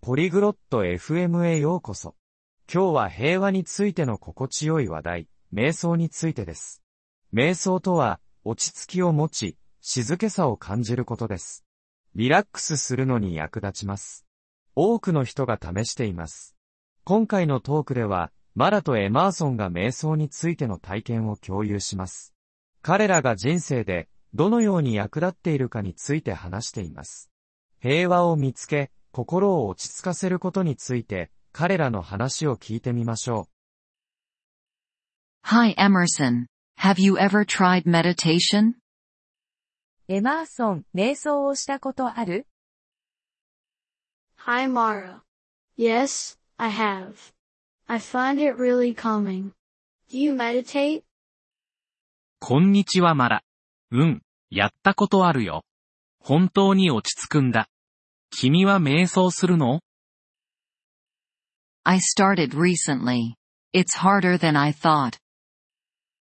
ポリグロット FM へようこそ。今日は平和についての心地よい話題、瞑想についてです。瞑想とは、落ち着きを持ち、静けさを感じることです。リラックスするのに役立ちます。多くの人が試しています。今回のトークでは、マラとエマーソンが瞑想についての体験を共有します。彼らが人生で、どのように役立っているかについて話しています。平和を見つけ、心を落ち着かせることについて、彼らの話を聞いてみましょ Hi Emerson. Have you ever tried meditation? エマーソン、瞑想をしたことある Hi Mara. Yes, I have. I find it really calming. Do you meditate? こんにちはマラ。うん、やったことあるよ。本当に落ち着くんだ。君は瞑想するの I started recently. It's harder than I thought.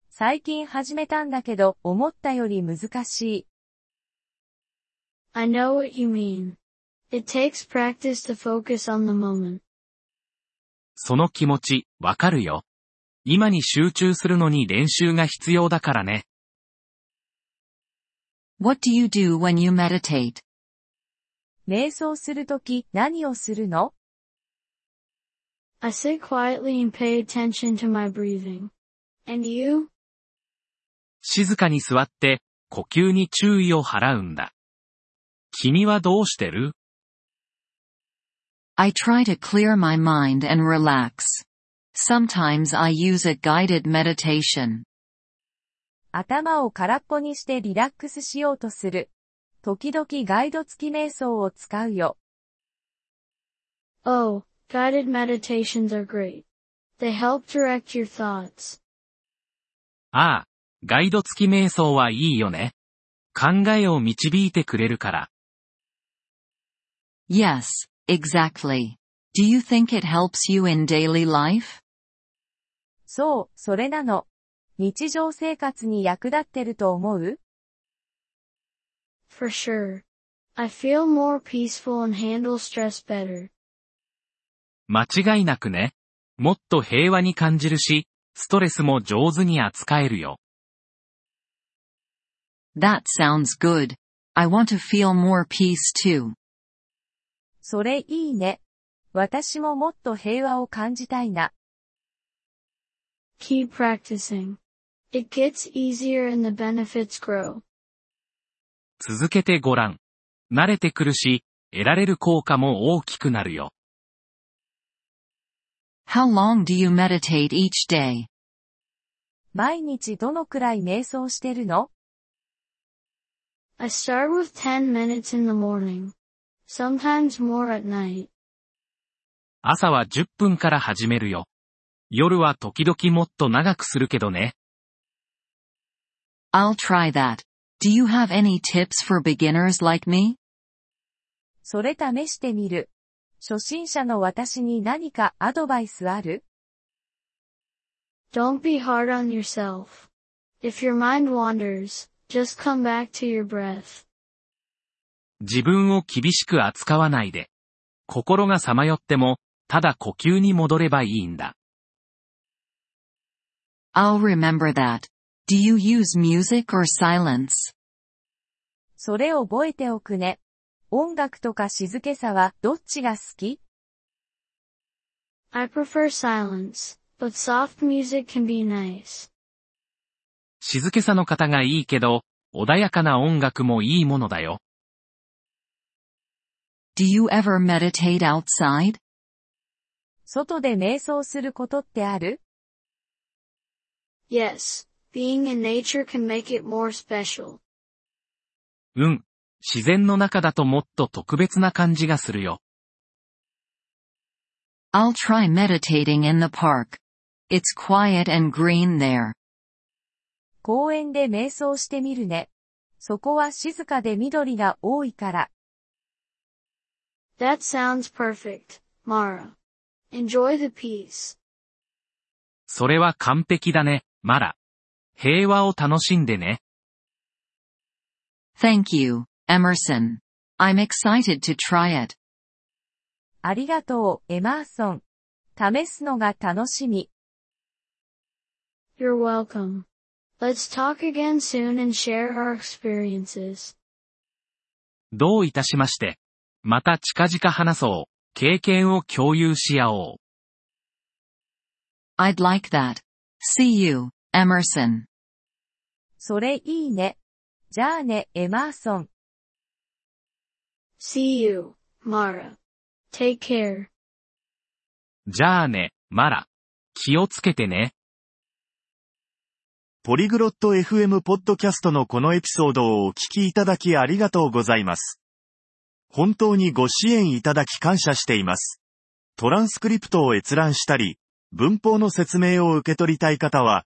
最近始めたんだけど、思ったより難しい。I know what you mean. It takes practice to focus on the moment. その気持ち、わかるよ。今に集中するのに練習が必要だからね。What do you do when you meditate? 瞑想するとき何をするの I sit quietly and pay attention to my breathing. And you? 静かに座って、呼吸に注意を払うんだ。君はどうしてる I try to clear my mind and relax. Sometimes I use a guided meditation. 頭を空っぽにしてリラックスしようとする。時々ガイド付き瞑想を使うよ。Oh, guided meditations are great. They help direct your thoughts. ああ、ガイド付き瞑想はいいよね。考えを導いてくれるから。Yes, exactly. Do you think it helps you in daily life? そう、それなの。日常生活に役立ってると思う For sure. I feel more peaceful and handle stress better. 間違いなくね。もっと平和に感じるし、ストレスも上手に扱えるよ。That sounds good. I want to feel more peace too. それいいね。私ももっと平和を感じたいな。Keep practicing. It gets easier and the benefits grow. 続けてごらん。慣れてくるし、得られる効果も大きくなるよ。How long do you meditate each day? 毎日どのくらい瞑想してるの I start with 10 minutes in the morning. Sometimes more at night. 朝は10分から始めるよ。夜は時々もっと長くするけどね。I'll try that. Do you have any tips for beginners like me? それ試してみる。初心者の私に何かアドバイスある Don't be hard on yourself. If your mind wanders, just come back to your breath. 自分を厳しく扱わないで。心がさまよっても、ただ呼吸に戻ればいいんだ。I'll remember that. Do you use music or silence? それを覚えておくね。音楽とか静けさはどっちが好き I prefer silence, but soft music can be nice. 静けさの方がいいけど、穏やかな音楽もいいものだよ。Do you ever meditate outside? 外で瞑想することってある Yes, being in nature can make it more special. うん。自然の中だともっと特別な感じがするよ。I'll try meditating in the park. It's quiet and green there. 公園で瞑想してみるね。そこは静かで緑が多いから。That sounds perfect, Mara. Enjoy the peace. それは完璧だね、マラ。平和を楽しんでね。Thank you, Emerson. I'm excited to try it. ありがとう、エマーソン。試すのが楽しみ。You're welcome. Let's talk again soon and share our experiences. どういたしまして。また近々話そう。経験を共有し合おう。I'd like that. See you, Emerson. それいいね。じゃあね、エマーソン。See you, Mara. Take care. じゃあね、マラ。気をつけてね。ポリグロット FM ポッドキャストのこのエピソードをお聞きいただきありがとうございます。本当にご支援いただき感謝しています。トランスクリプトを閲覧したり、文法の説明を受け取りたい方は、